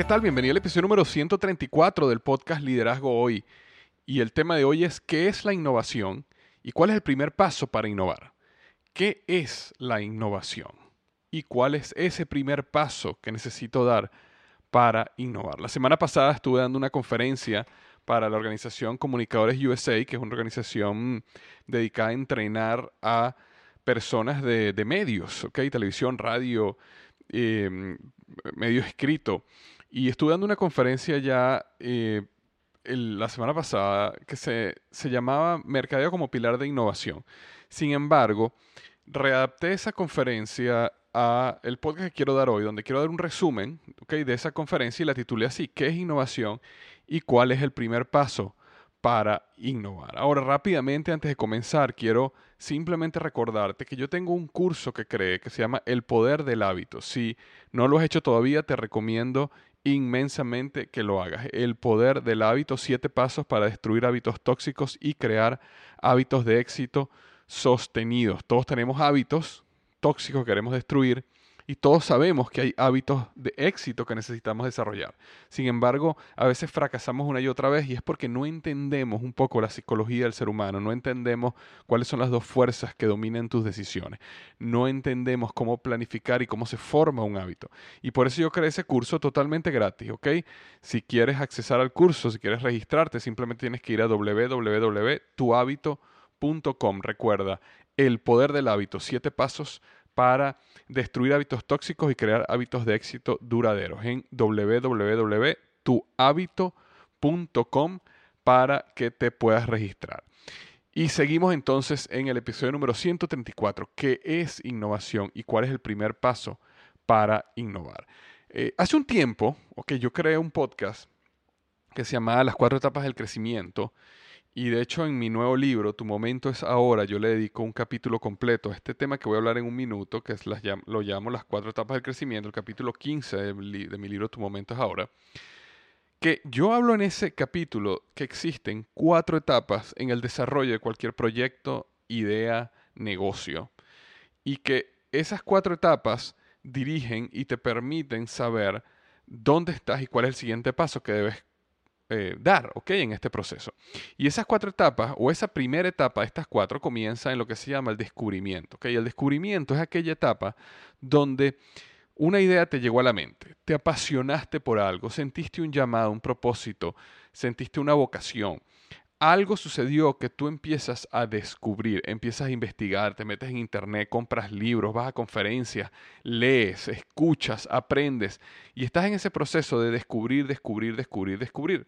¿Qué tal? Bienvenido al episodio número 134 del podcast Liderazgo Hoy. Y el tema de hoy es ¿qué es la innovación y cuál es el primer paso para innovar? ¿Qué es la innovación? ¿Y cuál es ese primer paso que necesito dar para innovar? La semana pasada estuve dando una conferencia para la organización Comunicadores USA, que es una organización dedicada a entrenar a personas de, medios, ¿ok? Televisión, radio, eh, medio escrito. Y estuve dando una conferencia ya eh, la semana pasada que se, se llamaba Mercadeo como pilar de innovación. Sin embargo, readapté esa conferencia a el podcast que quiero dar hoy, donde quiero dar un resumen okay, de esa conferencia y la titulé así, ¿qué es innovación y cuál es el primer paso para innovar? Ahora, rápidamente, antes de comenzar, quiero simplemente recordarte que yo tengo un curso que creé que se llama El Poder del Hábito. Si no lo has hecho todavía, te recomiendo inmensamente que lo hagas. El Poder del Hábito, siete pasos para destruir hábitos tóxicos y crear hábitos de éxito sostenidos. Todos tenemos hábitos tóxicos que queremos destruir y todos sabemos que hay hábitos de éxito que necesitamos desarrollar. Sin embargo, a veces fracasamos una y otra vez y es porque no entendemos un poco la psicología del ser humano, no entendemos cuáles son las dos fuerzas que dominan tus decisiones, no entendemos cómo planificar y cómo se forma un hábito. Y por eso yo creé ese curso totalmente gratis, ¿ok? Si quieres accesar al curso, si quieres registrarte, simplemente tienes que ir a www.tuhabito.com. Recuerda, el poder del hábito, siete pasos para destruir hábitos tóxicos y crear hábitos de éxito duraderos en www.tuhabito.com para que te puedas registrar. Y seguimos entonces en el episodio número 134, ¿qué es innovación y cuál es el primer paso para innovar? Eh, hace un tiempo, ok, yo creé un podcast que se llamaba Las cuatro etapas del crecimiento y de hecho en mi nuevo libro, Tu momento es ahora, yo le dedico un capítulo completo a este tema que voy a hablar en un minuto, que es las, lo llamo las cuatro etapas del crecimiento, el capítulo 15 de de mi libro Tu momento es ahora, que yo hablo en ese capítulo que existen cuatro etapas en el desarrollo de cualquier proyecto, idea, negocio, y que esas cuatro etapas dirigen y te permiten saber dónde estás y cuál es el siguiente paso que debes eh, dar, ¿ok? En este proceso. Y esas cuatro etapas, o esa primera etapa estas cuatro, comienza en lo que se llama el descubrimiento, ¿ok? el descubrimiento es aquella etapa donde una idea te llegó a la mente, te apasionaste por algo, sentiste un llamado, un propósito, sentiste una vocación algo sucedió que tú empiezas a descubrir, empiezas a investigar, te metes en internet, compras libros, vas a conferencias, lees, escuchas, aprendes y estás en ese proceso de descubrir, descubrir, descubrir, descubrir.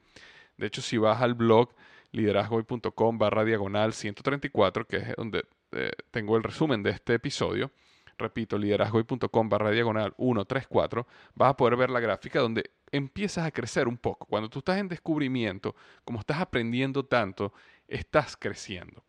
De hecho, si vas al blog liderazgoy.com barra diagonal 134, que es donde eh, tengo el resumen de este episodio, repito, liderazgoy.com barra diagonal 134, vas a poder ver la gráfica donde empiezas a crecer un poco. Cuando tú estás en descubrimiento, como estás aprendiendo tanto, estás creciendo.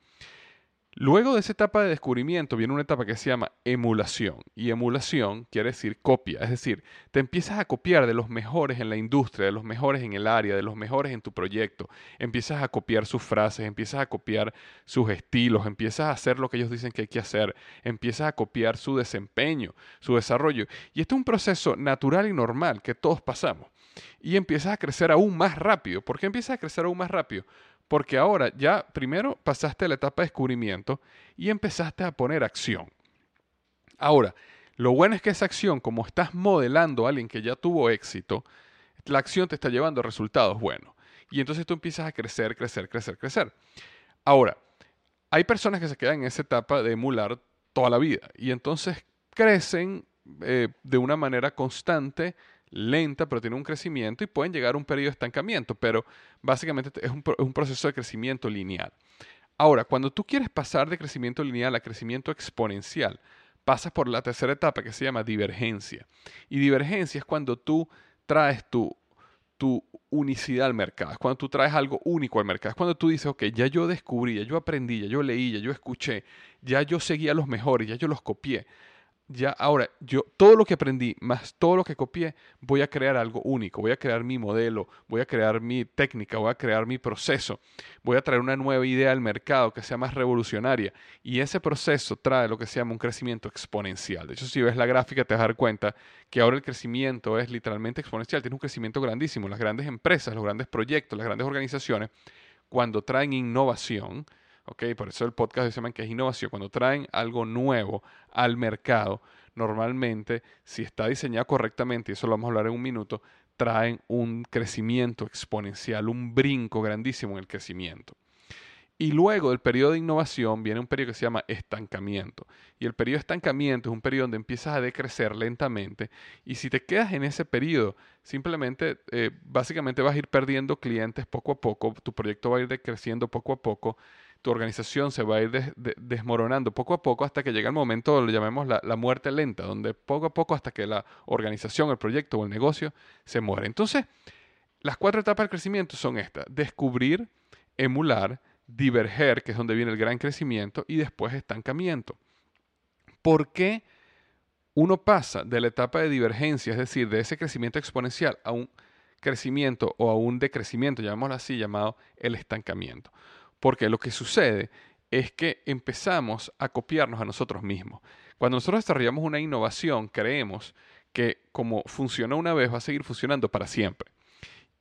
Luego de esa etapa de descubrimiento viene una etapa que se llama emulación. Y emulación quiere decir copia. Es decir, te empiezas a copiar de los mejores en la industria, de los mejores en el área, de los mejores en tu proyecto. Empiezas a copiar sus frases, empiezas a copiar sus estilos, empiezas a hacer lo que ellos dicen que hay que hacer, empiezas a copiar su desempeño, su desarrollo. Y esto es un proceso natural y normal que todos pasamos. Y empiezas a crecer aún más rápido. ¿Por qué empiezas a crecer aún más rápido? Porque ahora ya primero pasaste la etapa de descubrimiento y empezaste a poner acción. Ahora, lo bueno es que esa acción, como estás modelando a alguien que ya tuvo éxito, la acción te está llevando resultados buenos. Y entonces tú empiezas a crecer, crecer, crecer, crecer. Ahora, hay personas que se quedan en esa etapa de emular toda la vida y entonces crecen eh, de una manera constante lenta, pero tiene un crecimiento y pueden llegar a un periodo de estancamiento, pero básicamente es un, proceso de crecimiento lineal. Ahora, cuando tú quieres pasar de crecimiento lineal a crecimiento exponencial, pasas por la tercera etapa que se llama divergencia. Y divergencia es cuando tú traes tu, tu unicidad al mercado, es cuando tú traes algo único al mercado, es cuando tú dices, ok, ya yo descubrí, ya yo aprendí, ya yo leí, ya yo escuché, ya yo seguía a los mejores, ya yo los copié ya ahora yo todo lo que aprendí más todo lo que copié voy a crear algo único voy a crear mi modelo voy a crear mi técnica voy a crear mi proceso voy a traer una nueva idea al mercado que sea más revolucionaria. Y ese proceso trae lo que se llama un crecimiento exponencial. De hecho si ves la gráfica te vas a dar cuenta que ahora el crecimiento es literalmente exponencial. Tiene un crecimiento grandísimo. Las grandes empresas los grandes proyectos las grandes organizaciones cuando traen innovación por eso el podcast se llama que es innovación. Cuando traen algo nuevo al mercado, normalmente, si está diseñado correctamente, y eso lo vamos a hablar en un minuto, traen un crecimiento exponencial, un brinco grandísimo en el crecimiento. Y luego del periodo de innovación viene un periodo que se llama estancamiento. Y el periodo de estancamiento es un periodo donde empiezas a decrecer lentamente. Y si te quedas en ese periodo, simplemente, eh, básicamente vas a ir perdiendo clientes poco a poco, tu proyecto va a ir decreciendo poco a poco tu organización se va a ir desmoronando poco a poco hasta que llega el momento, lo llamemos la, la, muerte lenta, donde poco a poco hasta que la organización, el proyecto o el negocio se muere. Entonces, las cuatro etapas del crecimiento son estas, descubrir, emular, diverger, que es donde viene el gran crecimiento, y después estancamiento. ¿Por qué uno pasa de la etapa de divergencia, es decir, de ese crecimiento exponencial, a un crecimiento o a un decrecimiento, llamémoslo así, llamado el estancamiento? Porque lo que sucede es que empezamos a copiarnos a nosotros mismos. Cuando nosotros desarrollamos una innovación, creemos que como funciona una vez va a seguir funcionando para siempre.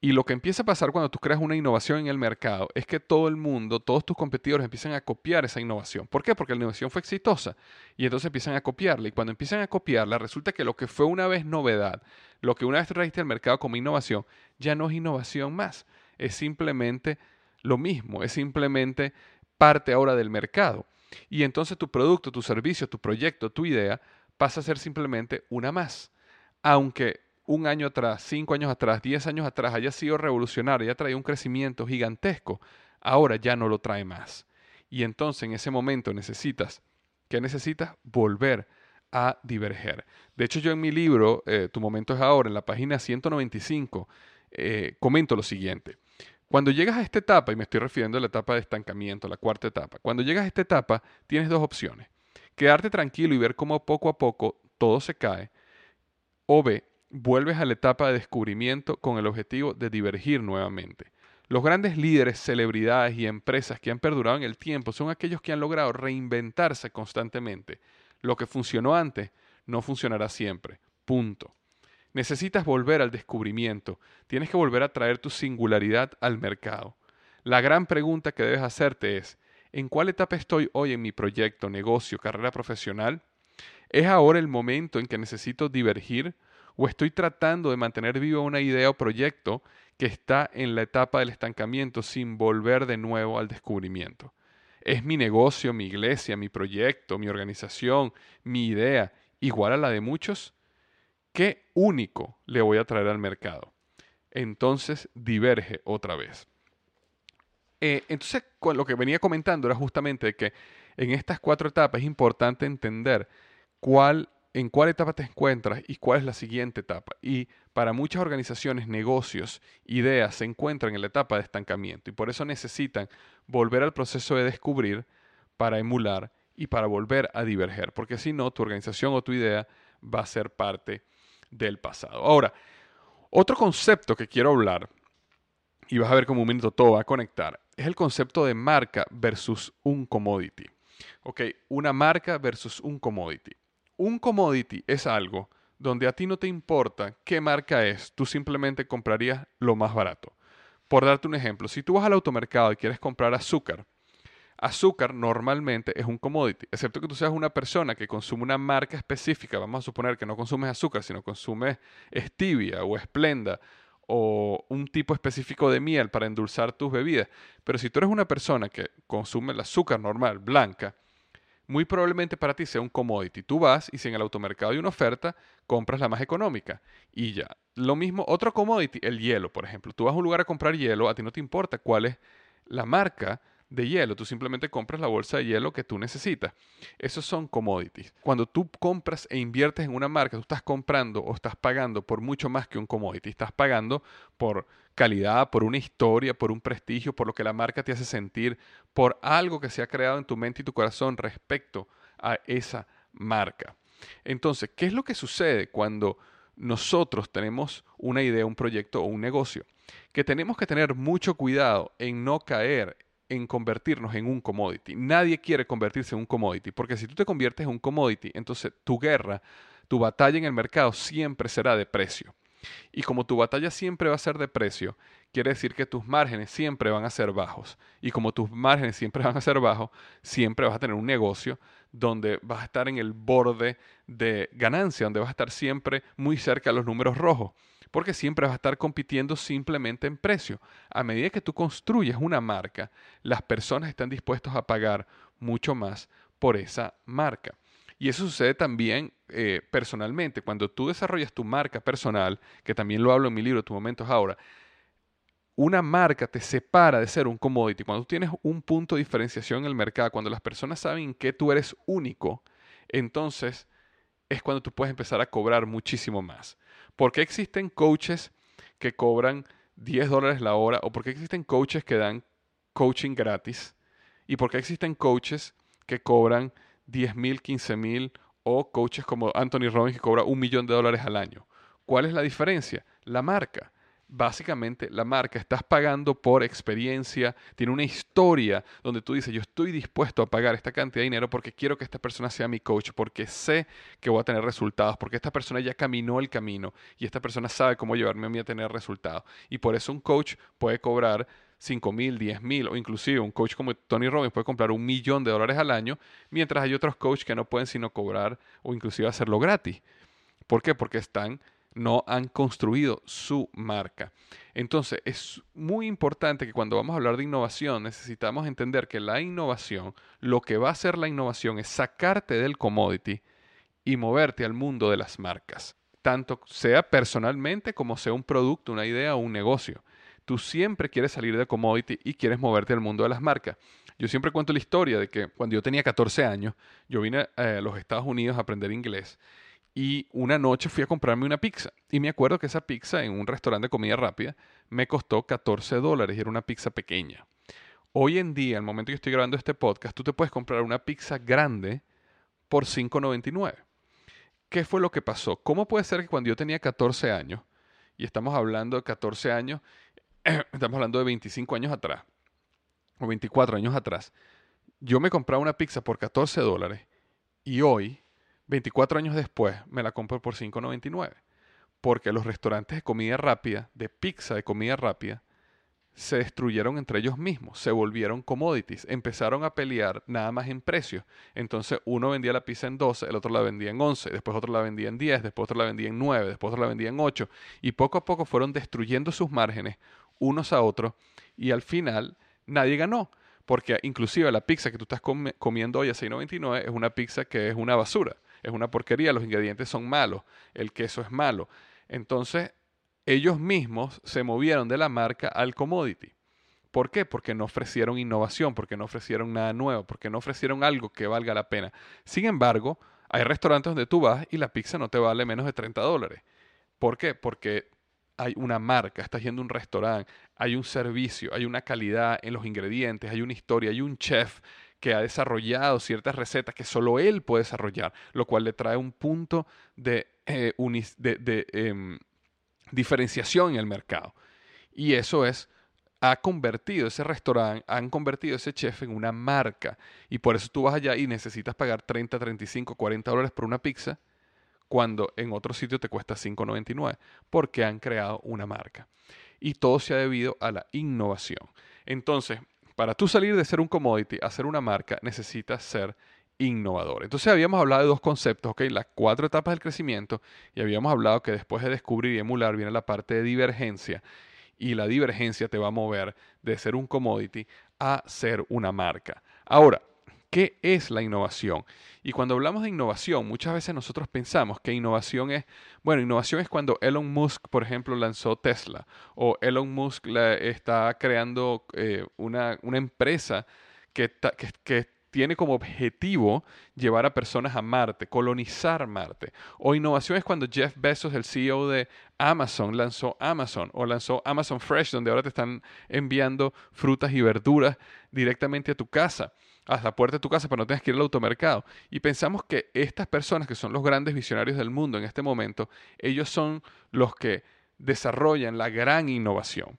Y lo que empieza a pasar cuando tú creas una innovación en el mercado es que todo el mundo, todos tus competidores empiezan a copiar esa innovación. ¿Por qué? Porque la innovación fue exitosa y entonces empiezan a copiarla. Y cuando empiezan a copiarla, resulta que lo que fue una vez novedad, lo que una vez trajiste al mercado como innovación, ya no es innovación más. Es simplemente lo mismo, es simplemente parte ahora del mercado. Y entonces tu producto, tu servicio, tu proyecto, tu idea pasa a ser simplemente una más. Aunque un año atrás, cinco años atrás, diez años atrás haya sido revolucionario, haya traído un crecimiento gigantesco, ahora ya no lo trae más. Y entonces en ese momento necesitas, ¿qué necesitas? Volver a diverger. De hecho, yo en mi libro, eh, Tu momento es ahora, en la página 195, eh, comento lo siguiente. Cuando llegas a esta etapa, y me estoy refiriendo a la etapa de estancamiento, la cuarta etapa, cuando llegas a esta etapa tienes dos opciones. Quedarte tranquilo y ver cómo poco a poco todo se cae, o B, vuelves a la etapa de descubrimiento con el objetivo de divergir nuevamente. Los grandes líderes, celebridades y empresas que han perdurado en el tiempo son aquellos que han logrado reinventarse constantemente. Lo que funcionó antes no funcionará siempre. Punto. Necesitas volver al descubrimiento, tienes que volver a traer tu singularidad al mercado. La gran pregunta que debes hacerte es, ¿en cuál etapa estoy hoy en mi proyecto, negocio, carrera profesional? ¿Es ahora el momento en que necesito divergir o estoy tratando de mantener viva una idea o proyecto que está en la etapa del estancamiento sin volver de nuevo al descubrimiento? ¿Es mi negocio, mi iglesia, mi proyecto, mi organización, mi idea igual a la de muchos? ¿Qué único le voy a traer al mercado? Entonces diverge otra vez. Eh, entonces, lo que venía comentando era justamente que en estas cuatro etapas es importante entender cuál, en cuál etapa te encuentras y cuál es la siguiente etapa. Y para muchas organizaciones, negocios, ideas se encuentran en la etapa de estancamiento y por eso necesitan volver al proceso de descubrir para emular y para volver a diverger, porque si no, tu organización o tu idea va a ser parte del pasado. Ahora, otro concepto que quiero hablar, y vas a ver cómo un minuto todo va a conectar, es el concepto de marca versus un commodity. Ok, una marca versus un commodity. Un commodity es algo donde a ti no te importa qué marca es, tú simplemente comprarías lo más barato. Por darte un ejemplo, si tú vas al automercado y quieres comprar azúcar, azúcar normalmente es un commodity, excepto que tú seas una persona que consume una marca específica, vamos a suponer que no consumes azúcar, sino consumes stevia o esplenda o un tipo específico de miel para endulzar tus bebidas. Pero si tú eres una persona que consume el azúcar normal, blanca, muy probablemente para ti sea un commodity. Tú vas y si en el automercado hay una oferta, compras la más económica y ya. Lo mismo, otro commodity, el hielo, por ejemplo. Tú vas a un lugar a comprar hielo, a ti no te importa cuál es la marca de hielo, tú simplemente compras la bolsa de hielo que tú necesitas. Esos son commodities. Cuando tú compras e inviertes en una marca, tú estás comprando o estás pagando por mucho más que un commodity. Estás pagando por calidad, por una historia, por un prestigio, por lo que la marca te hace sentir, por algo que se ha creado en tu mente y tu corazón respecto a esa marca. Entonces, ¿qué es lo que sucede cuando nosotros tenemos una idea, un proyecto o un negocio? Que tenemos que tener mucho cuidado en no caer en convertirnos en un commodity. Nadie quiere convertirse en un commodity, porque si tú te conviertes en un commodity, entonces tu guerra, tu batalla en el mercado siempre será de precio. Y como tu batalla siempre va a ser de precio, quiere decir que tus márgenes siempre van a ser bajos. Y como tus márgenes siempre van a ser bajos, siempre vas a tener un negocio donde vas a estar en el borde de ganancia, donde vas a estar siempre muy cerca de los números rojos porque siempre vas a estar compitiendo simplemente en precio. A medida que tú construyes una marca, las personas están dispuestas a pagar mucho más por esa marca. Y eso sucede también eh, personalmente. Cuando tú desarrollas tu marca personal, que también lo hablo en mi libro, Tu Momentos Ahora, una marca te separa de ser un commodity. Cuando tú tienes un punto de diferenciación en el mercado, cuando las personas saben que tú eres único, entonces es cuando tú puedes empezar a cobrar muchísimo más. ¿Por qué existen coaches que cobran 10 dólares la hora? ¿O por qué existen coaches que dan coaching gratis? ¿Y por qué existen coaches que cobran 10 mil, 15 mil o coaches como Anthony Robbins que cobra un millón de dólares al año? ¿Cuál es la diferencia? La marca básicamente la marca, estás pagando por experiencia, tiene una historia donde tú dices, yo estoy dispuesto a pagar esta cantidad de dinero porque quiero que esta persona sea mi coach, porque sé que voy a tener resultados, porque esta persona ya caminó el camino y esta persona sabe cómo llevarme a mí a tener resultados. Y por eso un coach puede cobrar 5 mil, 10 mil o inclusive un coach como Tony Robbins puede comprar un millón de dólares al año, mientras hay otros coaches que no pueden sino cobrar o inclusive hacerlo gratis. ¿Por qué? Porque están no han construido su marca. Entonces, es muy importante que cuando vamos a hablar de innovación, necesitamos entender que la innovación, lo que va a hacer la innovación es sacarte del commodity y moverte al mundo de las marcas, tanto sea personalmente como sea un producto, una idea o un negocio. Tú siempre quieres salir de commodity y quieres moverte al mundo de las marcas. Yo siempre cuento la historia de que cuando yo tenía 14 años, yo vine eh, a los Estados Unidos a aprender inglés y una noche fui a comprarme una pizza. Y me acuerdo que esa pizza en un restaurante de comida rápida me costó 14 dólares y era una pizza pequeña. Hoy en día, al momento que estoy grabando este podcast, tú te puedes comprar una pizza grande por 5.99. ¿Qué fue lo que pasó? ¿Cómo puede ser que cuando yo tenía 14 años, y estamos hablando de 14 años, estamos hablando de 25 años atrás, o 24 años atrás, yo me compraba una pizza por 14 dólares y hoy 24 años después me la compro por 5.99. porque los restaurantes de comida rápida, de pizza de comida rápida, se destruyeron entre ellos mismos, se volvieron commodities, empezaron a pelear nada más en precios. Entonces uno vendía la pizza en 12, el otro la vendía en 11, después otro la vendía en 10, después otro la vendía en 9, después otro la vendía en 8 y poco a poco fueron destruyendo sus márgenes unos a otros y al final nadie ganó. Porque inclusive la pizza que tú estás comiendo hoy a 6.99 es una pizza que es una basura, es una porquería, los ingredientes son malos, el queso es malo. Entonces ellos mismos se movieron de la marca al commodity. ¿Por qué? Porque no ofrecieron innovación, porque no ofrecieron nada nuevo, porque no ofrecieron algo que valga la pena. Sin embargo, hay restaurantes donde tú vas y la pizza no te vale menos de 30 dólares. ¿Por qué? Porque hay una marca, estás yendo a un restaurante, hay un servicio, hay una calidad en los ingredientes, hay una historia, hay un chef que ha desarrollado ciertas recetas que solo él puede desarrollar, lo cual le trae un punto de, eh, de, em, diferenciación en el mercado. Y eso es, ha convertido ese restaurante, han convertido ese chef en una marca. Y por eso tú vas allá y necesitas pagar 30, 35, 40 dólares por una pizza, cuando en otro sitio te cuesta 5,99, porque han creado una marca. Y todo se ha debido a la innovación. Entonces, para tú salir de ser un commodity a ser una marca, necesitas ser innovador. Entonces habíamos hablado de dos conceptos, ¿ok? Las cuatro etapas del crecimiento y habíamos hablado que después de descubrir y emular viene la parte de divergencia y la divergencia te va a mover de ser un commodity a ser una marca. Ahora, ¿qué es la innovación? Y cuando hablamos de innovación, muchas veces nosotros pensamos que innovación es, bueno, innovación es cuando Elon Musk, por ejemplo, lanzó Tesla o Elon Musk está creando eh, una, empresa que, que, que tiene como objetivo llevar a personas a Marte, colonizar Marte. O innovación es cuando Jeff Bezos, el CEO de Amazon, lanzó Amazon o lanzó Amazon Fresh, donde ahora te están enviando frutas y verduras directamente a tu casa, a la puerta de tu casa, para no tengas que ir al automercado. Y pensamos que estas personas, que son los grandes visionarios del mundo en este momento, ellos son los que desarrollan la gran innovación.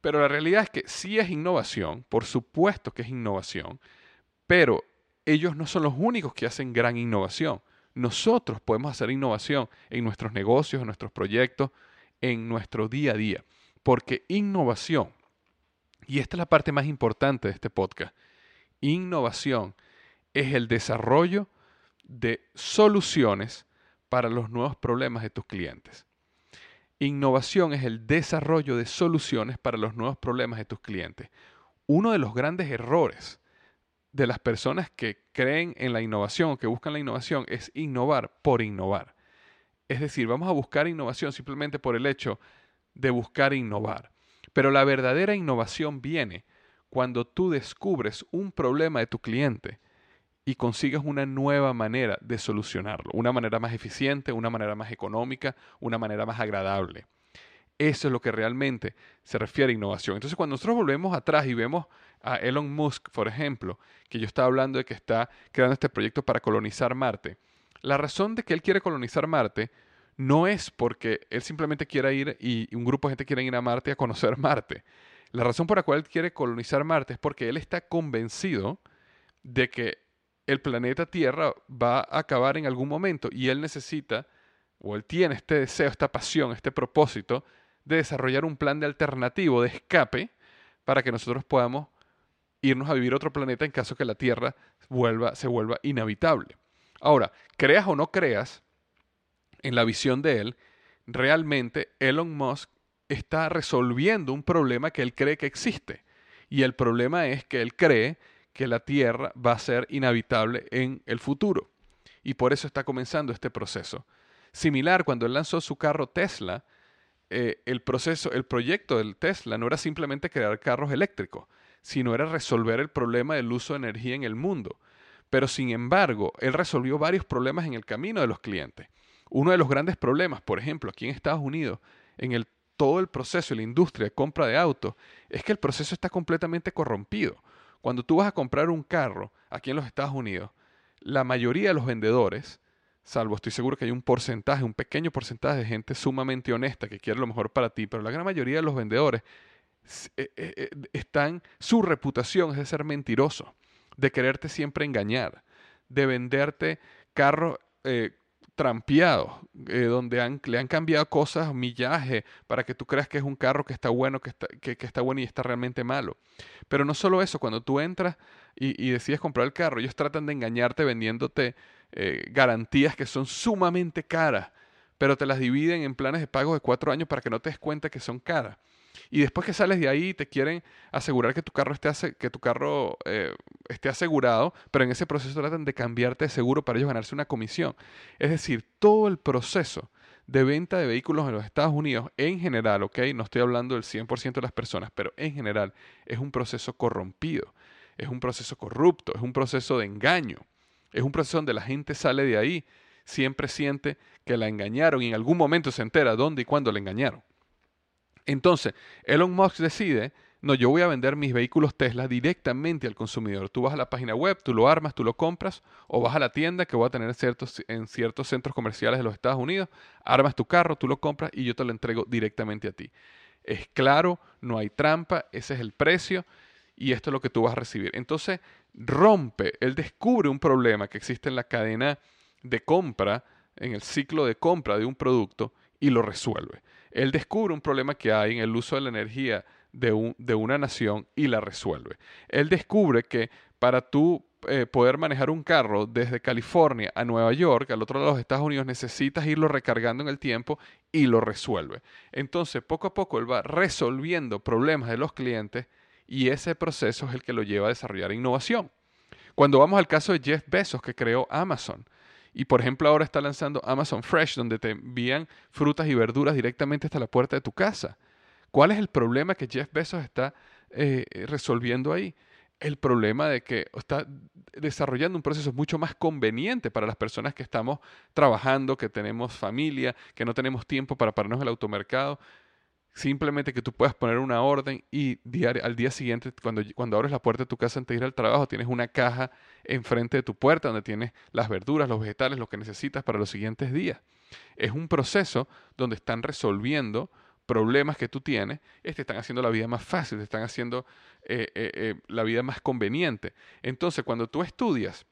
Pero la realidad es que sí es innovación, por supuesto que es innovación, pero ellos no son los únicos que hacen gran innovación. Nosotros podemos hacer innovación en nuestros negocios, en nuestros proyectos, en nuestro día a día. Porque innovación, y esta es la parte más importante de este podcast, innovación es el desarrollo de soluciones para los nuevos problemas de tus clientes. Innovación es el desarrollo de soluciones para los nuevos problemas de tus clientes. Uno de los grandes errores de las personas que creen en la innovación o que buscan la innovación es innovar por innovar. Es decir, vamos a buscar innovación simplemente por el hecho de buscar innovar. Pero la verdadera innovación viene cuando tú descubres un problema de tu cliente y consigues una nueva manera de solucionarlo, una manera más eficiente, una manera más económica, una manera más agradable. Eso es lo que realmente se refiere a innovación. Entonces, cuando nosotros volvemos atrás y vemos a Elon Musk, por ejemplo, que yo estaba hablando de que está creando este proyecto para colonizar Marte, la razón de que él quiere colonizar Marte no es porque él simplemente quiera ir y un grupo de gente quiere ir a Marte a conocer Marte. La razón por la cual él quiere colonizar Marte es porque él está convencido de que el planeta Tierra va a acabar en algún momento y él necesita, o él tiene este deseo, esta pasión, este propósito de desarrollar un plan de alternativo, de escape, para que nosotros podamos irnos a vivir a otro planeta en caso que la Tierra vuelva, se vuelva inhabitable. Ahora, creas o no creas en la visión de él, realmente Elon Musk está resolviendo un problema que él cree que existe. Y el problema es que él cree que la Tierra va a ser inhabitable en el futuro. Y por eso está comenzando este proceso. Similar, cuando él lanzó su carro Tesla, eh, el proceso, el proyecto del Tesla no era simplemente crear carros eléctricos, sino era resolver el problema del uso de energía en el mundo. Pero sin embargo, él resolvió varios problemas en el camino de los clientes. Uno de los grandes problemas, por ejemplo, aquí en Estados Unidos, en el, todo el proceso de la industria de compra de autos, es que el proceso está completamente corrompido. Cuando tú vas a comprar un carro aquí en los Estados Unidos, la mayoría de los vendedores salvo estoy seguro que hay un porcentaje, un pequeño porcentaje de gente sumamente honesta que quiere lo mejor para ti, pero la gran mayoría de los vendedores eh, eh, eh, están, su reputación es de ser mentiroso, de quererte siempre engañar, de venderte carros trampeados, eh, donde han, le han cambiado cosas, millaje, para que tú creas que es un carro que está bueno, que está, que, está bueno y está realmente malo. Pero no solo eso, cuando tú entras y, decides comprar el carro, ellos tratan de engañarte vendiéndote eh, garantías que son sumamente caras, pero te las dividen en planes de pago de cuatro años para que no te des cuenta que son caras. Y después que sales de ahí te quieren asegurar que tu carro esté, que tu carro, eh, esté asegurado, pero en ese proceso tratan de cambiarte de seguro para ellos ganarse una comisión. Es decir, todo el proceso de venta de vehículos en los Estados Unidos, en general, ¿ok? No estoy hablando del 100% de las personas, pero en general es un proceso corrompido, es un proceso corrupto, es un proceso de engaño, es un proceso donde la gente sale de ahí, siempre siente que la engañaron y en algún momento se entera dónde y cuándo la engañaron. Entonces, Elon Musk decide, no, yo voy a vender mis vehículos Tesla directamente al consumidor. Tú vas a la página web, tú lo armas, tú lo compras, o vas a la tienda que voy a tener en ciertos, en ciertos centros comerciales de los Estados Unidos, armas tu carro, tú lo compras y yo te lo entrego directamente a ti. Es claro, no hay trampa, ese es el precio y esto es lo que tú vas a recibir. Entonces, rompe, él descubre un problema que existe en la cadena de compra, en el ciclo de compra de un producto y lo resuelve. Él descubre un problema que hay en el uso de la energía de, de una nación y la resuelve. Él descubre que para tú eh, poder manejar un carro desde California a Nueva York, al otro lado de los Estados Unidos, necesitas irlo recargando en el tiempo y lo resuelve. Entonces, poco a poco él va resolviendo problemas de los clientes y ese proceso es el que lo lleva a desarrollar innovación. Cuando vamos al caso de Jeff Bezos, que creó Amazon, y por ejemplo ahora está lanzando Amazon Fresh, donde te envían frutas y verduras directamente hasta la puerta de tu casa. ¿Cuál es el problema que Jeff Bezos está eh, resolviendo ahí? El problema de que está desarrollando un proceso mucho más conveniente para las personas que estamos trabajando, que tenemos familia, que no tenemos tiempo para pararnos en el automercado. Simplemente que tú puedas poner una orden y al día siguiente, cuando, cuando abres la puerta de tu casa antes de ir al trabajo, tienes una caja enfrente de tu puerta donde tienes las verduras, los vegetales, lo que necesitas para los siguientes días. Es un proceso donde están resolviendo problemas que tú tienes, te están haciendo la vida más fácil, te están haciendo eh, eh, eh, la vida más conveniente. Entonces, cuando tú estudias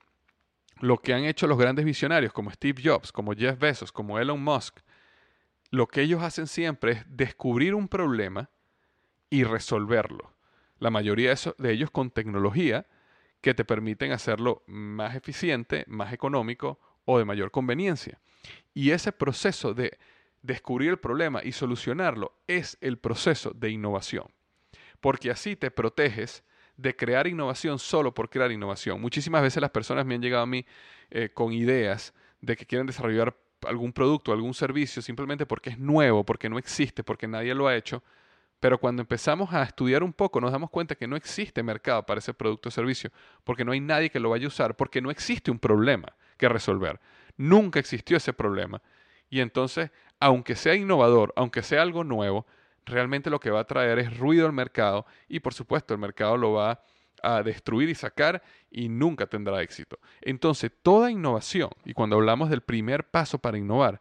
lo que han hecho los grandes visionarios como Steve Jobs, como Jeff Bezos, como Elon Musk, lo que ellos hacen siempre es descubrir un problema y resolverlo. La mayoría de, ellos con tecnología que te permiten hacerlo más eficiente, más económico o de mayor conveniencia. Y ese proceso de descubrir el problema y solucionarlo es el proceso de innovación. Porque así te proteges de crear innovación solo por crear innovación. Muchísimas veces las personas me han llegado a mí eh, con ideas de que quieren desarrollar algún producto, algún servicio, simplemente porque es nuevo, porque no existe, porque nadie lo ha hecho. Pero cuando empezamos a estudiar un poco, nos damos cuenta que no existe mercado para ese producto o servicio, porque no hay nadie que lo vaya a usar, porque no existe un problema que resolver. Nunca existió ese problema. Y entonces, aunque sea innovador, aunque sea algo nuevo, realmente lo que va a traer es ruido al mercado y por supuesto el mercado lo va a destruir y sacar y nunca tendrá éxito. Entonces, toda innovación, y cuando hablamos del primer paso para innovar,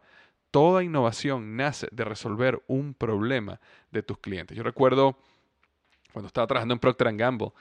toda innovación nace de resolver un problema de tus clientes. Yo recuerdo cuando estaba trabajando en Procter Gamble,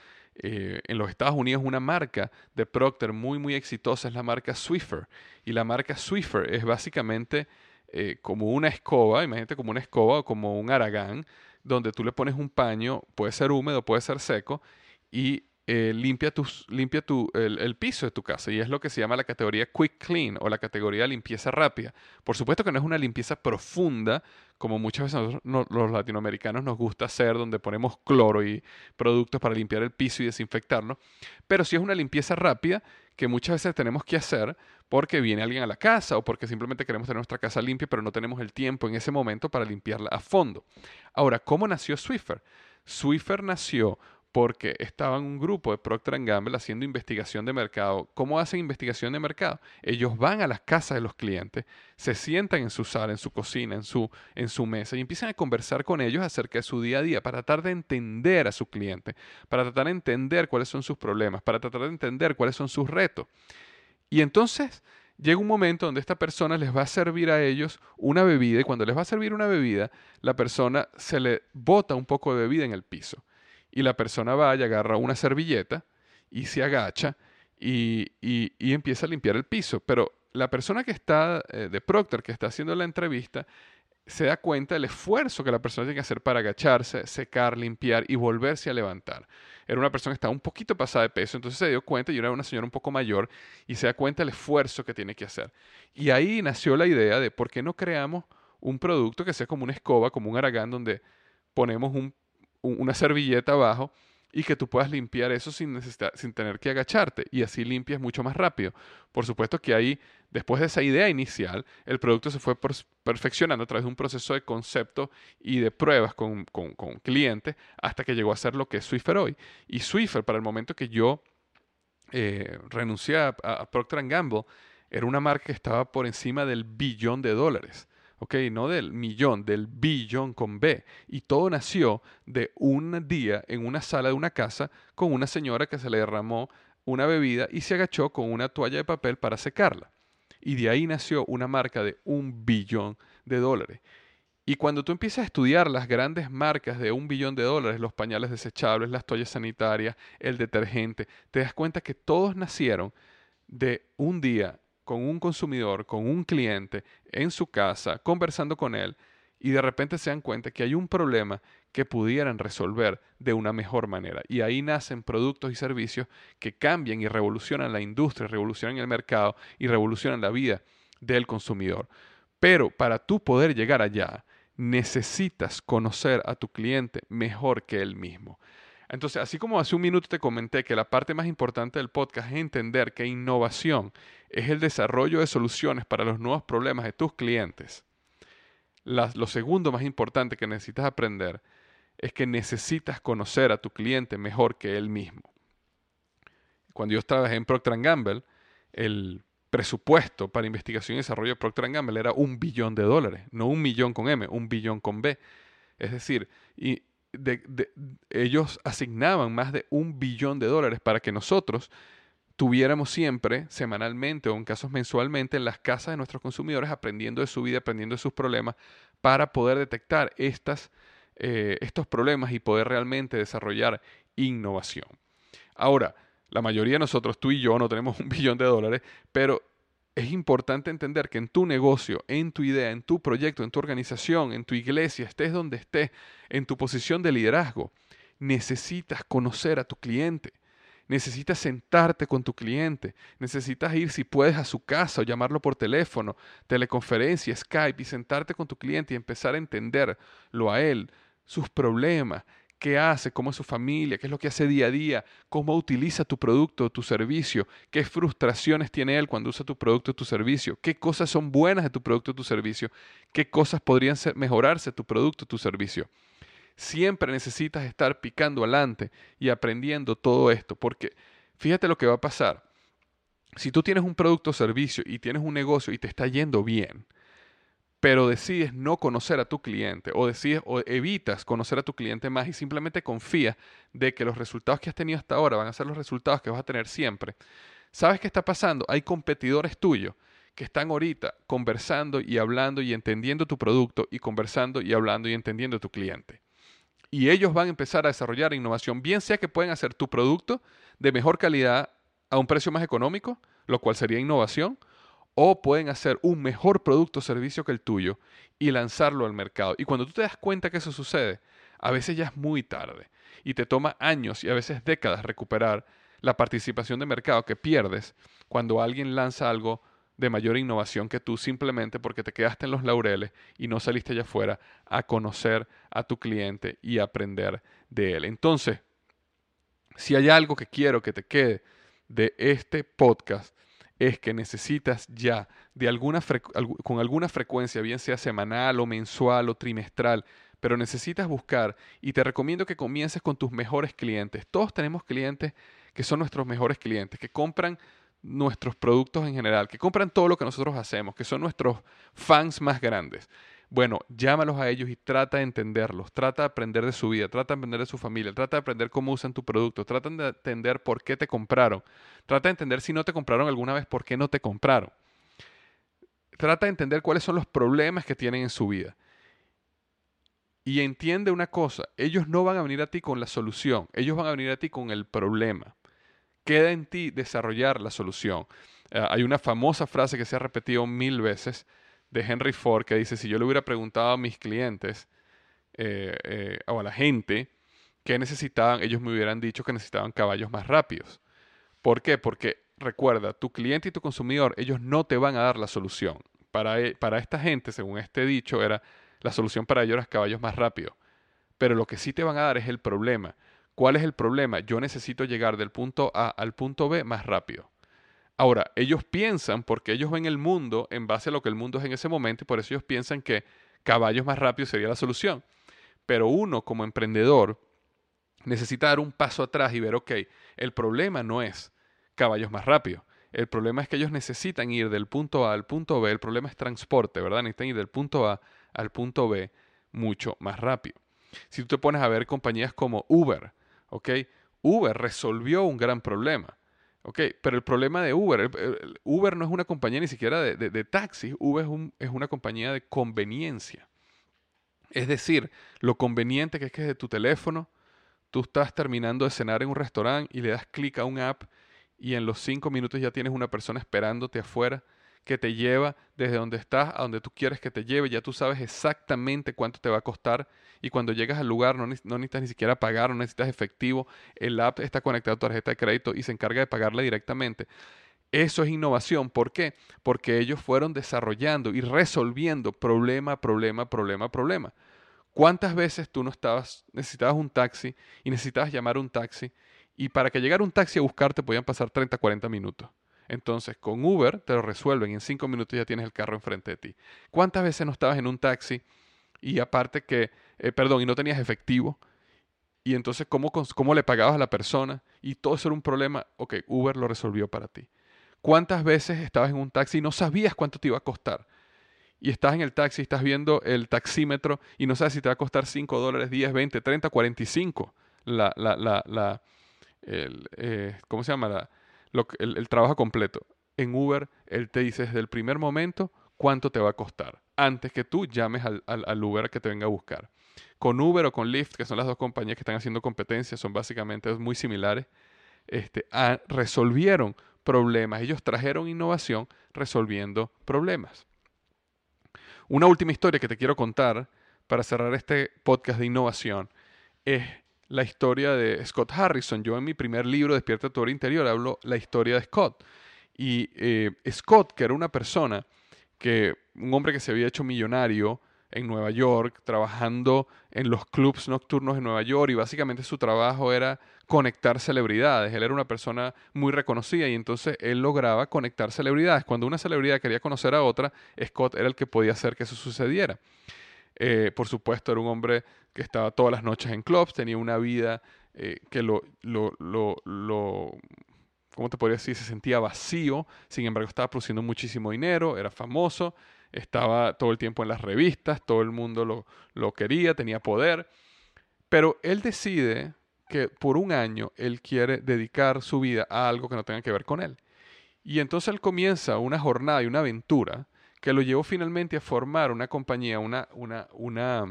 eh, en los Estados Unidos una marca de Procter muy muy exitosa es la marca Swiffer. Y la marca Swiffer es básicamente eh, como una escoba, imagínate como una escoba o como un aragán, donde tú le pones un paño, puede ser húmedo, puede ser seco, y eh, limpia, tus, limpia tu, el, piso de tu casa y es lo que se llama la categoría Quick Clean o la categoría limpieza rápida. Por supuesto que no es una limpieza profunda como muchas veces los latinoamericanos nos gusta hacer, donde ponemos cloro y productos para limpiar el piso y desinfectarlo, pero sí es una limpieza rápida que muchas veces tenemos que hacer porque viene alguien a la casa o porque simplemente queremos tener nuestra casa limpia, pero no tenemos el tiempo en ese momento para limpiarla a fondo. Ahora, ¿cómo nació Swiffer? Swiffer nació porque estaba en un grupo de Procter Gamble haciendo investigación de mercado. ¿Cómo hacen investigación de mercado? Ellos van a las casas de los clientes, se sientan en su sala, en su cocina, en su, en su mesa y empiezan a conversar con ellos acerca de su día a día para tratar de entender a su cliente, para tratar de entender cuáles son sus problemas, para tratar de entender cuáles son sus retos. Y entonces llega un momento donde esta persona les va a servir a ellos una bebida y cuando les va a servir una bebida, la persona se le bota un poco de bebida en el piso y la persona va y agarra una servilleta y se agacha y, y, empieza a limpiar el piso. Pero la persona que está eh, de Procter, que está haciendo la entrevista, se da cuenta del esfuerzo que la persona tiene que hacer para agacharse, secar, limpiar y volverse a levantar. Era una persona que estaba un poquito pasada de peso, entonces se dio cuenta, y era una señora un poco mayor, y se da cuenta del esfuerzo que tiene que hacer. Y ahí nació la idea de por qué no creamos un producto que sea como una escoba, como un aragán, donde ponemos una servilleta abajo y que tú puedas limpiar eso sin, sin tener que agacharte y así limpias mucho más rápido. Por supuesto que ahí, después de esa idea inicial, el producto se fue perfeccionando a través de un proceso de concepto y de pruebas con, con, clientes hasta que llegó a ser lo que es Swiffer hoy. Y Swiffer, para el momento que yo eh, renuncié a, a Procter Gamble, era una marca que estaba por encima del billón de dólares. ¿Ok? No del millón, del billón con B. Y todo nació de un día en una sala de una casa con una señora que se le derramó una bebida y se agachó con una toalla de papel para secarla. Y de ahí nació una marca de un billón de dólares. Y cuando tú empiezas a estudiar las grandes marcas de un billón de dólares, los pañales desechables, las toallas sanitarias, el detergente, te das cuenta que todos nacieron de un día con un consumidor, con un cliente en su casa, conversando con él, y de repente se dan cuenta que hay un problema que pudieran resolver de una mejor manera. Y ahí nacen productos y servicios que cambian y revolucionan la industria, revolucionan el mercado y revolucionan la vida del consumidor. Pero para tú poder llegar allá, necesitas conocer a tu cliente mejor que él mismo. Entonces, así como hace un minuto te comenté que la parte más importante del podcast es entender que innovación es el desarrollo de soluciones para los nuevos problemas de tus clientes, lo segundo más importante que necesitas aprender es que necesitas conocer a tu cliente mejor que él mismo. Cuando yo trabajé en Procter Gamble, el presupuesto para investigación y desarrollo de Procter Gamble era un billón de dólares, no un millón con M, un billón con B. Es decir, y ellos asignaban más de un billón de dólares para que nosotros tuviéramos siempre, semanalmente o en casos mensualmente, en las casas de nuestros consumidores, aprendiendo de su vida, aprendiendo de sus problemas, para poder detectar estas, eh, estos problemas y poder realmente desarrollar innovación. Ahora, la mayoría de nosotros, tú y yo, no tenemos un billón de dólares, pero es importante entender que en tu negocio, en tu idea, en tu proyecto, en tu organización, en tu iglesia, estés donde estés, en tu posición de liderazgo, necesitas conocer a tu cliente. Necesitas sentarte con tu cliente, necesitas ir si puedes a su casa o llamarlo por teléfono, teleconferencia, Skype y sentarte con tu cliente y empezar a entenderlo a él, sus problemas, qué hace, cómo es su familia, qué es lo que hace día a día, cómo utiliza tu producto o tu servicio, qué frustraciones tiene él cuando usa tu producto o tu servicio, qué cosas son buenas de tu producto o tu servicio, qué cosas podrían mejorarse de tu producto o tu servicio. Siempre necesitas estar picando adelante y aprendiendo todo esto, porque fíjate lo que va a pasar. Si tú tienes un producto o servicio y tienes un negocio y te está yendo bien, pero decides no conocer a tu cliente o decides o evitas conocer a tu cliente más y simplemente confías de que los resultados que has tenido hasta ahora van a ser los resultados que vas a tener siempre. ¿Sabes qué está pasando? Hay competidores tuyos que están ahorita conversando y hablando y entendiendo tu producto y conversando y hablando y entendiendo tu cliente. Y ellos van a empezar a desarrollar innovación, bien sea que pueden hacer tu producto de mejor calidad a un precio más económico, lo cual sería innovación, o pueden hacer un mejor producto o servicio que el tuyo y lanzarlo al mercado. Y cuando tú te das cuenta que eso sucede, a veces ya es muy tarde y te toma años y a veces décadas recuperar la participación de mercado que pierdes cuando alguien lanza algo de mayor innovación que tú simplemente porque te quedaste en los laureles y no saliste allá afuera a conocer a tu cliente y aprender de él. Entonces, si hay algo que quiero que te quede de este podcast, es que necesitas ya de alguna con alguna frecuencia, bien sea semanal o mensual o trimestral, pero necesitas buscar y te recomiendo que comiences con tus mejores clientes. Todos tenemos clientes que son nuestros mejores clientes, que compran nuestros productos en general, que compran todo lo que nosotros hacemos, que son nuestros fans más grandes. Bueno, llámalos a ellos y trata de entenderlos, trata de aprender de su vida, trata de aprender de su familia, trata de aprender cómo usan tu producto, trata de entender por qué te compraron, trata de entender si no te compraron alguna vez, por qué no te compraron. Trata de entender cuáles son los problemas que tienen en su vida. Y entiende una cosa, ellos no van a venir a ti con la solución, ellos van a venir a ti con el problema. Queda en ti desarrollar la solución. Eh, hay una famosa frase que se ha repetido mil veces de Henry Ford que dice, si yo le hubiera preguntado a mis clientes eh, eh, o a la gente qué necesitaban, ellos me hubieran dicho que necesitaban caballos más rápidos. ¿Por qué? Porque recuerda, tu cliente y tu consumidor, ellos no te van a dar la solución. Para, e, para esta gente, según este dicho, era la solución para ellos era caballos más rápidos. Pero lo que sí te van a dar es el problema. ¿Cuál es el problema? Yo necesito llegar del punto A al punto B más rápido. Ahora, ellos piensan, porque ellos ven el mundo en base a lo que el mundo es en ese momento, y por eso ellos piensan que caballos más rápidos sería la solución. Pero uno, como emprendedor, necesita dar un paso atrás y ver, ok, el problema no es caballos más rápidos. El problema es que ellos necesitan ir del punto A al punto B. El problema es transporte, ¿verdad? Necesitan ir del punto A al punto B mucho más rápido. Si tú te pones a ver compañías como Uber, ¿ok? Uber resolvió un gran problema. Ok, pero el problema de Uber, Uber no es una compañía ni siquiera de, de, taxis, Uber es, un, es, una compañía de conveniencia. Es decir, lo conveniente que es que de tu teléfono, tú estás terminando de cenar en un restaurante y le das clic a un app y en los cinco minutos ya tienes una persona esperándote afuera que te lleva desde donde estás a donde tú quieres que te lleve, ya tú sabes exactamente cuánto te va a costar y cuando llegas al lugar no, necesitas ni siquiera pagar, no necesitas efectivo, el app está conectado a tu tarjeta de crédito y se encarga de pagarle directamente. Eso es innovación. ¿Por qué? Porque ellos fueron desarrollando y resolviendo problema, problema, problema, problema. ¿Cuántas veces tú no estabas, necesitabas un taxi y necesitabas llamar un taxi y para que llegara un taxi a buscarte podían pasar 30, 40 minutos? Entonces, con Uber te lo resuelven y en cinco minutos ya tienes el carro enfrente de ti. ¿Cuántas veces no estabas en un taxi y aparte que, eh, perdón, y no tenías efectivo? Y entonces, ¿cómo, ¿cómo le pagabas a la persona? Y todo eso era un problema. Ok, Uber lo resolvió para ti. ¿Cuántas veces estabas en un taxi y no sabías cuánto te iba a costar? Y estás en el taxi, estás viendo el taxímetro y no sabes si te va a costar 5 dólares, 10, 20, 30, 45. La, la, la, la el, eh, ¿Cómo se llama? La, el, trabajo completo. En Uber, él te dice desde el primer momento cuánto te va a costar, antes que tú llames al, al, Uber que te venga a buscar. Con Uber o con Lyft, que son las dos compañías que están haciendo competencia, son básicamente muy similares, este, resolvieron problemas. Ellos trajeron innovación resolviendo problemas. Una última historia que te quiero contar para cerrar este podcast de innovación es la historia de Scott Harrison. Yo en mi primer libro, Despierta tu interior, hablo la historia de Scott. Y eh, Scott, que era una persona, que un hombre que se había hecho millonario en Nueva York, trabajando en los clubs nocturnos en Nueva York y básicamente su trabajo era conectar celebridades. Él era una persona muy reconocida y entonces él lograba conectar celebridades. Cuando una celebridad quería conocer a otra, Scott era el que podía hacer que eso sucediera. Eh, por supuesto, era un hombre estaba todas las noches en clubs, tenía una vida eh, que lo, lo, lo, lo, ¿cómo te podría decir? Se sentía vacío, sin embargo estaba produciendo muchísimo dinero, era famoso, estaba todo el tiempo en las revistas, todo el mundo lo, lo quería, tenía poder, pero él decide que por un año él quiere dedicar su vida a algo que no tenga que ver con él. Y entonces él comienza una jornada y una aventura que lo llevó finalmente a formar una compañía, una, una, una,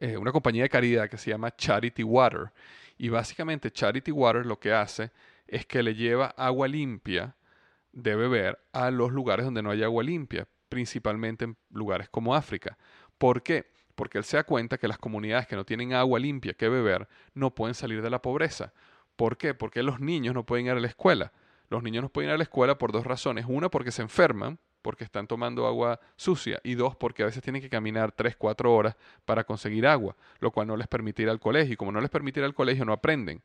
eh, una compañía de caridad que se llama Charity Water. Y básicamente Charity Water lo que hace es que le lleva agua limpia de beber a los lugares donde no hay agua limpia, principalmente en lugares como África. ¿Por qué? Porque él se da cuenta que las comunidades que no tienen agua limpia que beber no pueden salir de la pobreza. ¿Por qué? Porque los niños no pueden ir a la escuela. Los niños no pueden ir a la escuela por dos razones. Una, porque se enferman, porque están tomando agua sucia y dos, porque a veces tienen que caminar 3, 4 horas para conseguir agua, lo cual no les permite ir al colegio y como no les permite ir al colegio no aprenden.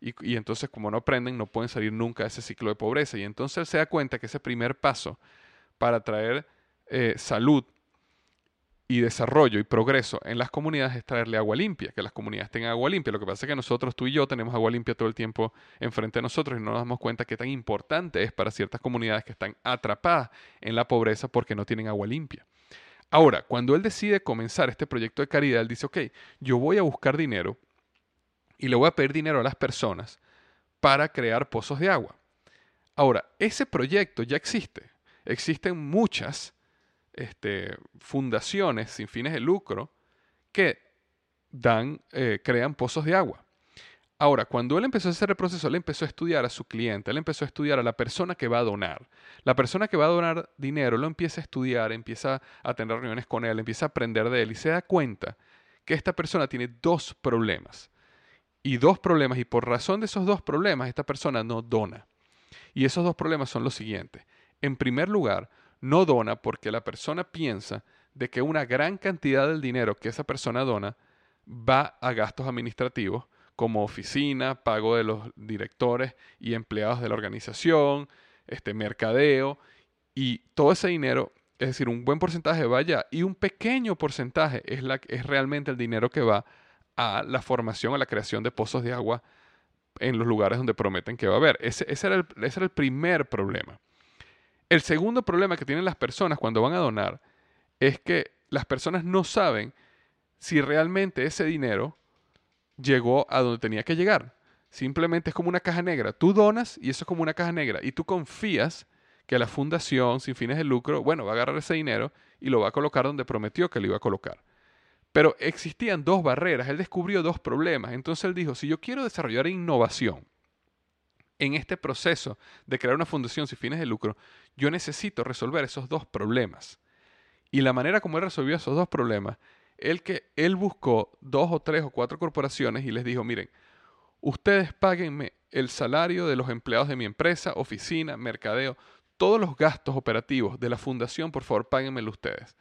Y, entonces como no aprenden no pueden salir nunca de ese ciclo de pobreza. Y entonces él se da cuenta que ese primer paso para traer eh, salud y desarrollo y progreso en las comunidades es traerle agua limpia, que las comunidades tengan agua limpia. Lo que pasa es que nosotros, tú y yo, tenemos agua limpia todo el tiempo enfrente de nosotros y no nos damos cuenta qué tan importante es para ciertas comunidades que están atrapadas en la pobreza porque no tienen agua limpia. Ahora, cuando él decide comenzar este proyecto de caridad, él dice, ok, yo voy a buscar dinero y le voy a pedir dinero a las personas para crear pozos de agua. Ahora, ese proyecto ya existe. Existen muchas este, fundaciones sin fines de lucro que dan, eh, crean pozos de agua. Ahora, cuando él empezó a hacer el proceso, él empezó a estudiar a su cliente, él empezó a estudiar a la persona que va a donar. La persona que va a donar dinero lo empieza a estudiar, empieza a tener reuniones con él, empieza a aprender de él y se da cuenta que esta persona tiene dos problemas. Y dos problemas, y por razón de esos dos problemas, esta persona no dona. Y esos dos problemas son los siguientes. En primer lugar, no dona porque la persona piensa de que una gran cantidad del dinero que esa persona dona va a gastos administrativos como oficina, pago de los directores y empleados de la organización, este mercadeo y todo ese dinero, es decir, un buen porcentaje va allá y un pequeño porcentaje es, la, es realmente el dinero que va a la formación, a la creación de pozos de agua en los lugares donde prometen que va a haber. Ese, ese, era, el, ese era el primer problema. El segundo problema que tienen las personas cuando van a donar es que las personas no saben si realmente ese dinero llegó a donde tenía que llegar. Simplemente es como una caja negra. Tú donas y eso es como una caja negra. Y tú confías que la fundación sin fines de lucro, bueno, va a agarrar ese dinero y lo va a colocar donde prometió que lo iba a colocar. Pero existían dos barreras. Él descubrió dos problemas. Entonces él dijo, si yo quiero desarrollar innovación en este proceso de crear una fundación sin fines de lucro, yo necesito resolver esos dos problemas. Y la manera como él resolvió esos dos problemas él que él buscó dos o tres o cuatro corporaciones y les dijo, miren, ustedes páguenme el salario de los empleados de mi empresa, oficina, mercadeo, todos los gastos operativos de la fundación, por favor, páguenmelo ustedes.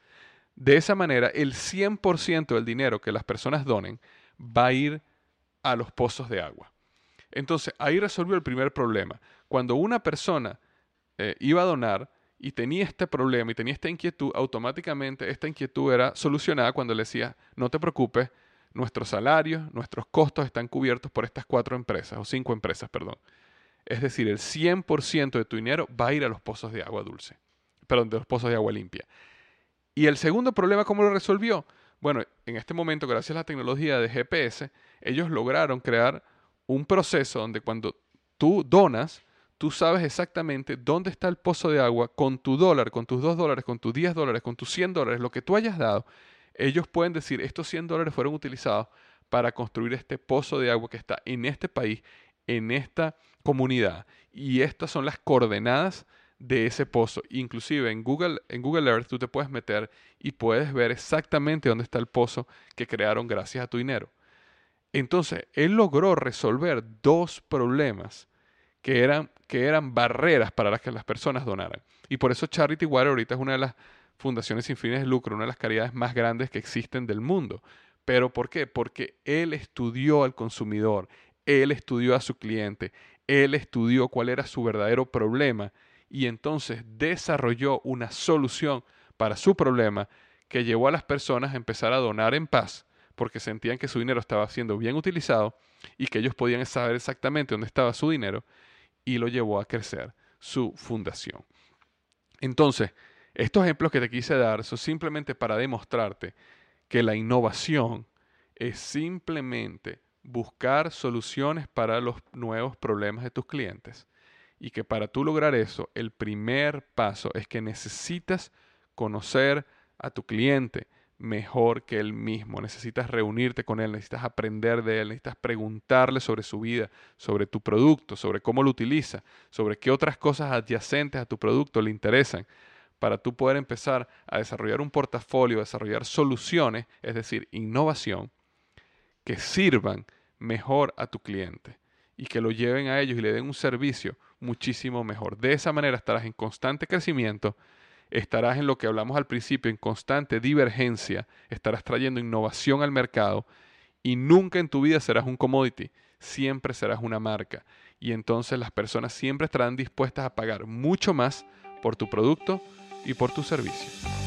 De esa manera, el 100% del dinero que las personas donen va a ir a los pozos de agua. Entonces, ahí resolvió el primer problema. Cuando una persona eh, iba a donar, y tenía este problema y tenía esta inquietud, automáticamente esta inquietud era solucionada cuando le decía, no te preocupes, nuestros salarios, nuestros costos están cubiertos por estas cuatro empresas, o cinco empresas, perdón. Es decir, el 100% de tu dinero va a ir a los pozos de agua dulce, perdón, de los pozos de agua limpia. Y el segundo problema, ¿cómo lo resolvió? Bueno, en este momento, gracias a la tecnología de GPS, ellos lograron crear un proceso donde cuando tú donas, tú sabes exactamente dónde está el pozo de agua con tu dólar, con tus dos dólares, con tus 10 dólares, con tus 100 dólares, lo que tú hayas dado, ellos pueden decir, estos 100 dólares fueron utilizados para construir este pozo de agua que está en este país, en esta comunidad. Y estas son las coordenadas de ese pozo. Inclusive en Google, en Google Earth tú te puedes meter y puedes ver exactamente dónde está el pozo que crearon gracias a tu dinero. Entonces, él logró resolver dos problemas que eran, que eran barreras para las que las personas donaran. Y por eso Charity Water ahorita es una de las fundaciones sin fines de lucro, una de las caridades más grandes que existen del mundo. ¿Pero por qué? Porque él estudió al consumidor, él estudió a su cliente, él estudió cuál era su verdadero problema y entonces desarrolló una solución para su problema que llevó a las personas a empezar a donar en paz porque sentían que su dinero estaba siendo bien utilizado y que ellos podían saber exactamente dónde estaba su dinero y lo llevó a crecer su fundación. Entonces, estos ejemplos que te quise dar son simplemente para demostrarte que la innovación es simplemente buscar soluciones para los nuevos problemas de tus clientes y que para tú lograr eso, el primer paso es que necesitas conocer a tu cliente, mejor que él mismo. Necesitas reunirte con él, necesitas aprender de él, necesitas preguntarle sobre su vida, sobre tu producto, sobre cómo lo utiliza, sobre qué otras cosas adyacentes a tu producto le interesan, para tú poder empezar a desarrollar un portafolio, desarrollar soluciones, es decir, innovación, que sirvan mejor a tu cliente y que lo lleven a ellos y le den un servicio muchísimo mejor. De esa manera estarás en constante crecimiento estarás en lo que hablamos al principio, en constante divergencia, estarás trayendo innovación al mercado y nunca en tu vida serás un commodity, siempre serás una marca. Y entonces las personas siempre estarán dispuestas a pagar mucho más por tu producto y por tu servicio.